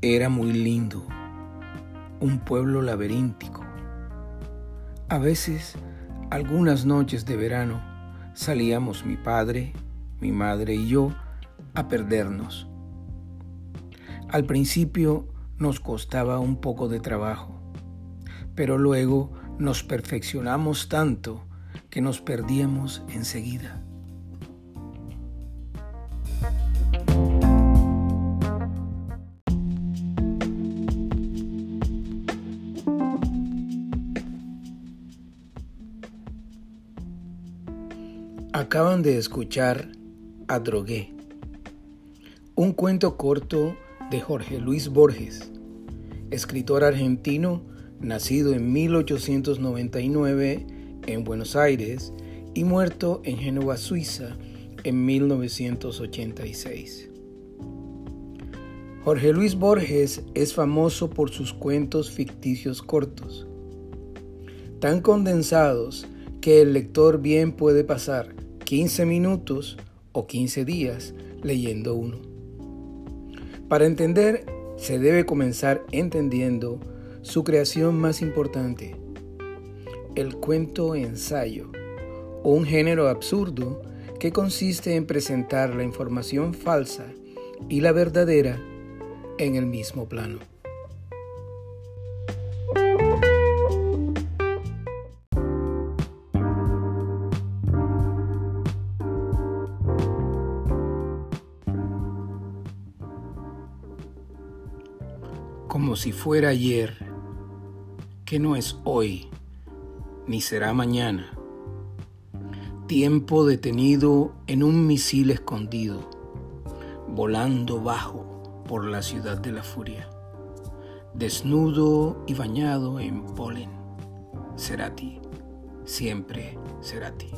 Era muy lindo, un pueblo laberíntico. A veces, algunas noches de verano, salíamos mi padre, mi madre y yo a perdernos. Al principio nos costaba un poco de trabajo, pero luego nos perfeccionamos tanto que nos perdíamos enseguida. Acaban de escuchar a Drogué, un cuento corto de Jorge Luis Borges, escritor argentino nacido en 1899 en Buenos Aires y muerto en Génova, Suiza, en 1986. Jorge Luis Borges es famoso por sus cuentos ficticios cortos, tan condensados que el lector bien puede pasar 15 minutos o 15 días leyendo uno. Para entender, se debe comenzar entendiendo su creación más importante, el cuento ensayo, un género absurdo que consiste en presentar la información falsa y la verdadera en el mismo plano. Como si fuera ayer, que no es hoy, ni será mañana. Tiempo detenido en un misil escondido, volando bajo por la ciudad de la furia, desnudo y bañado en polen. Será ti, siempre será ti.